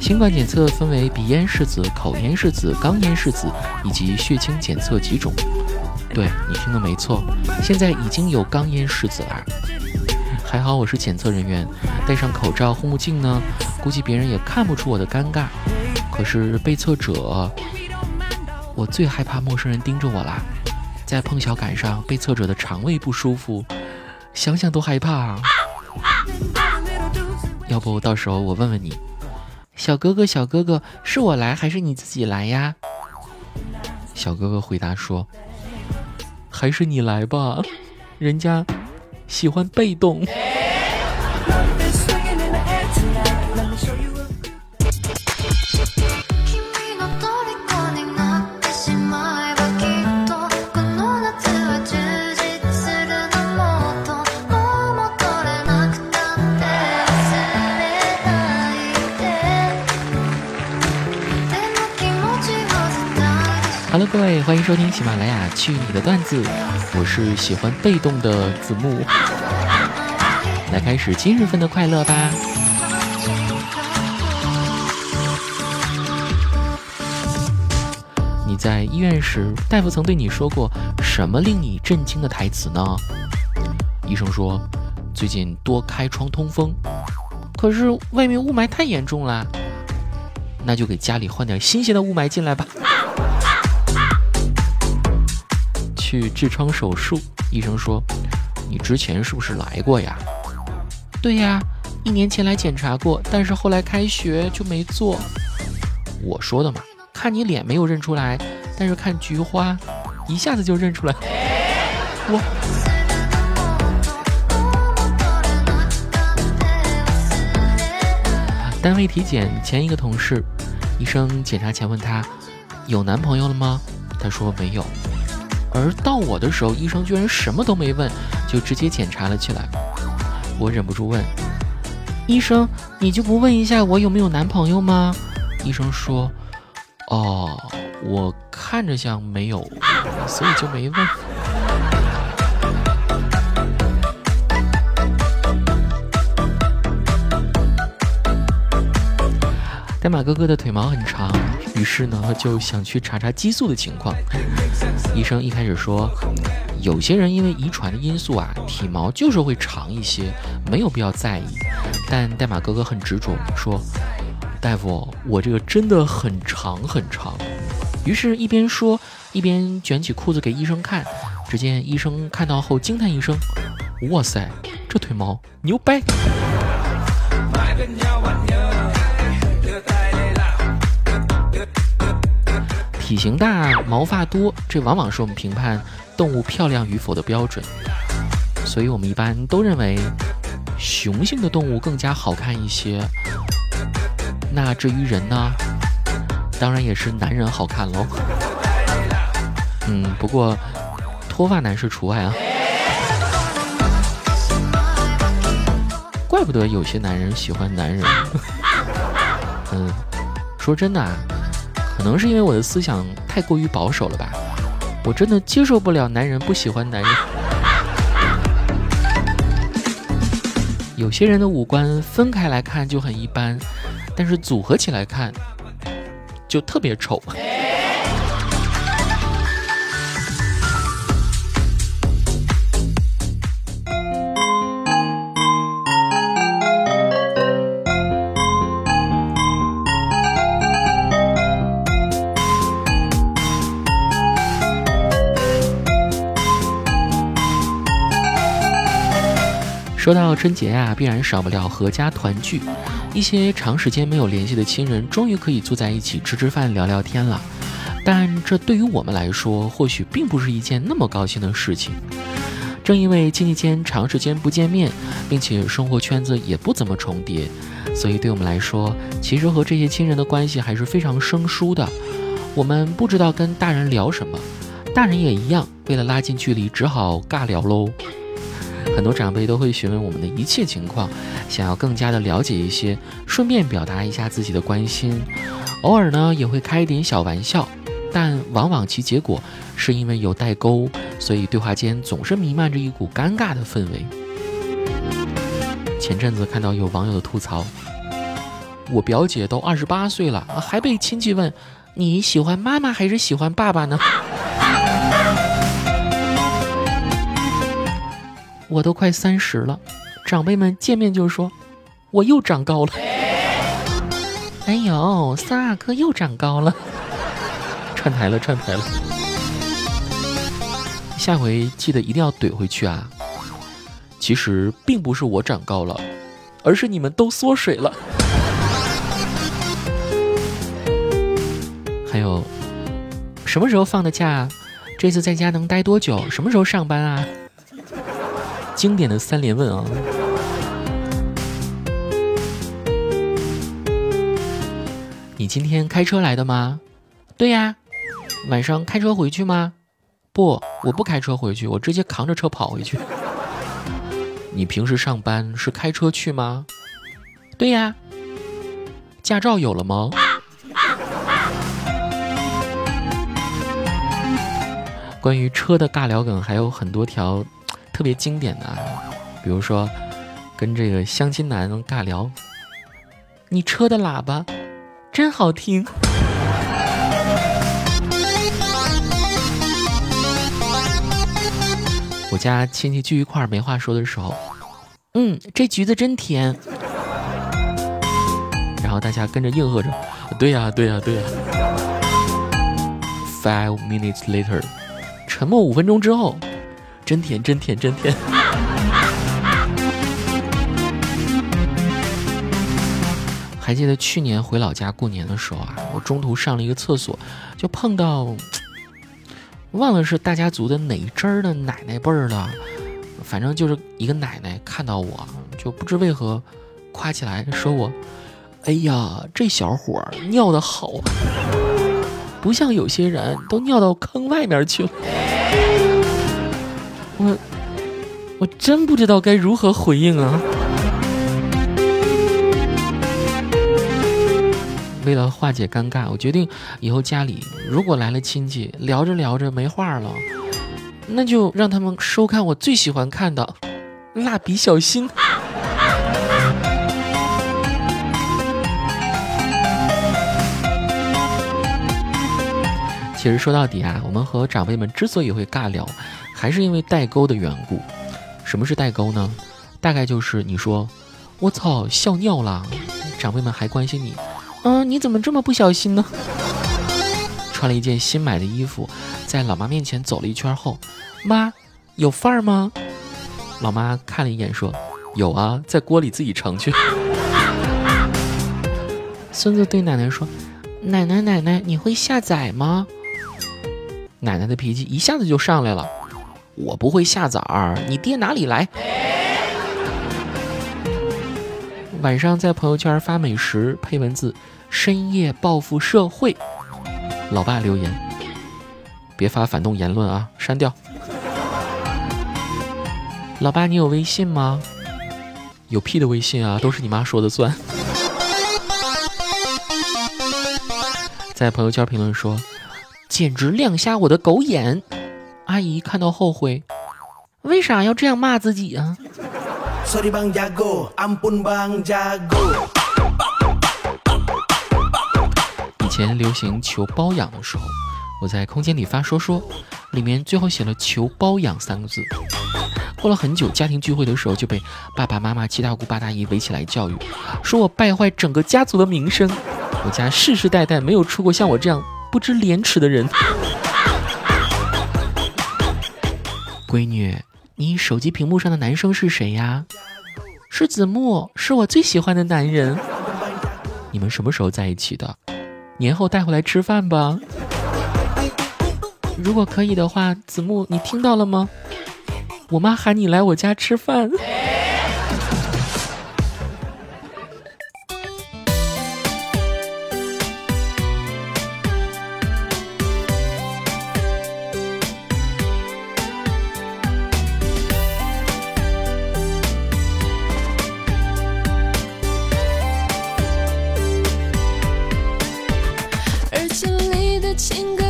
新冠检测分为鼻咽拭子、口咽拭子、肛咽拭子以及血清检测几种。对你听的没错，现在已经有肛咽拭子了。还好我是检测人员，戴上口罩、护目镜呢，估计别人也看不出我的尴尬。可是被测者，我最害怕陌生人盯着我啦。在碰巧赶上被测者的肠胃不舒服，想想都害怕。要不到时候我问问你，小哥哥，小哥哥，是我来还是你自己来呀？小哥哥回答说：“还是你来吧，人家喜欢被动。各位，欢迎收听喜马拉雅去你的段子，我是喜欢被动的子木，来开始今日份的快乐吧。你在医院时，大夫曾对你说过什么令你震惊的台词呢？医生说，最近多开窗通风，可是外面雾霾太严重了，那就给家里换点新鲜的雾霾进来吧。去痔疮手术，医生说：“你之前是不是来过呀？”“对呀，一年前来检查过，但是后来开学就没做。”我说的嘛，看你脸没有认出来，但是看菊花，一下子就认出来。我。单位体检前一个同事，医生检查前问他：“有男朋友了吗？”他说：“没有。”而到我的时候，医生居然什么都没问，就直接检查了起来。我忍不住问：“医生，你就不问一下我有没有男朋友吗？”医生说：“哦，我看着像没有，所以就没问。”代码哥哥的腿毛很长，于是呢就想去查查激素的情况。医生一开始说，有些人因为遗传的因素啊，体毛就是会长一些，没有必要在意。但代码哥哥很执着，说：“大夫，我这个真的很长很长。”于是，一边说一边卷起裤子给医生看。只见医生看到后惊叹一声：“哇塞，这腿毛牛掰！”体型大、毛发多，这往往是我们评判动物漂亮与否的标准。所以我们一般都认为雄性的动物更加好看一些。那至于人呢？当然也是男人好看喽。嗯，不过脱发男士除外啊。怪不得有些男人喜欢男人。嗯，说真的啊。可能是因为我的思想太过于保守了吧，我真的接受不了男人不喜欢男人。有些人的五官分开来看就很一般，但是组合起来看就特别丑。说到春节啊，必然少不了合家团聚。一些长时间没有联系的亲人，终于可以坐在一起吃吃饭、聊聊天了。但这对于我们来说，或许并不是一件那么高兴的事情。正因为亲戚间长时间不见面，并且生活圈子也不怎么重叠，所以对我们来说，其实和这些亲人的关系还是非常生疏的。我们不知道跟大人聊什么，大人也一样，为了拉近距离，只好尬聊喽。很多长辈都会询问我们的一切情况，想要更加的了解一些，顺便表达一下自己的关心。偶尔呢，也会开一点小玩笑，但往往其结果是因为有代沟，所以对话间总是弥漫着一股尴尬的氛围。前阵子看到有网友的吐槽，我表姐都二十八岁了，还被亲戚问你喜欢妈妈还是喜欢爸爸呢？我都快三十了，长辈们见面就说我又长高了。哎呦，三阿哥又长高了，串台了，串台了。下回记得一定要怼回去啊！其实并不是我长高了，而是你们都缩水了。还有，什么时候放的假？这次在家能待多久？什么时候上班啊？经典的三连问啊！你今天开车来的吗？对呀。晚上开车回去吗？不，我不开车回去，我直接扛着车跑回去。你平时上班是开车去吗？对呀。驾照有了吗？关于车的尬聊梗还有很多条特别经典的，啊，比如说跟这个相亲男尬聊，你车的喇叭真好听。我家亲戚聚一块儿没话说的时候，嗯，这橘子真甜。然后大家跟着应和着，对呀，对呀，对呀。Five minutes later，沉默五分钟之后，真甜，真甜，真甜。还记得去年回老家过年的时候啊，我中途上了一个厕所，就碰到。忘了是大家族的哪一支儿的奶奶辈儿的，反正就是一个奶奶看到我就不知为何夸起来说我，哎呀，这小伙儿尿的好，不像有些人都尿到坑外面去了。我我真不知道该如何回应啊。为了化解尴尬，我决定以后家里如果来了亲戚，聊着聊着没话了，那就让他们收看我最喜欢看的《蜡笔小新》。其实说到底啊，我们和长辈们之所以会尬聊，还是因为代沟的缘故。什么是代沟呢？大概就是你说“我操，笑尿了”，长辈们还关心你。嗯，你怎么这么不小心呢？穿了一件新买的衣服，在老妈面前走了一圈后，妈，有范儿吗？老妈看了一眼说：“有啊，在锅里自己盛去。”孙子对奶奶说：“奶奶，奶奶，你会下载吗？”奶奶的脾气一下子就上来了：“我不会下崽儿，你爹哪里来？”晚上在朋友圈发美食，配文字。深夜报复社会，老爸留言：别发反动言论啊，删掉。老爸，你有微信吗？有屁的微信啊，都是你妈说的算。在朋友圈评论说：简直亮瞎我的狗眼！阿姨看到后悔，为啥要这样骂自己啊？以前流行求包养的时候，我在空间里发说说，里面最后写了“求包养”三个字。过了很久，家庭聚会的时候就被爸爸妈妈、七大姑八大姨围起来教育，说我败坏整个家族的名声。我家世世代代没有出过像我这样不知廉耻的人。闺女，你手机屏幕上的男生是谁呀？是子木，是我最喜欢的男人。你们什么时候在一起的？年后带回来吃饭吧，如果可以的话，子木，你听到了吗？我妈喊你来我家吃饭。情歌。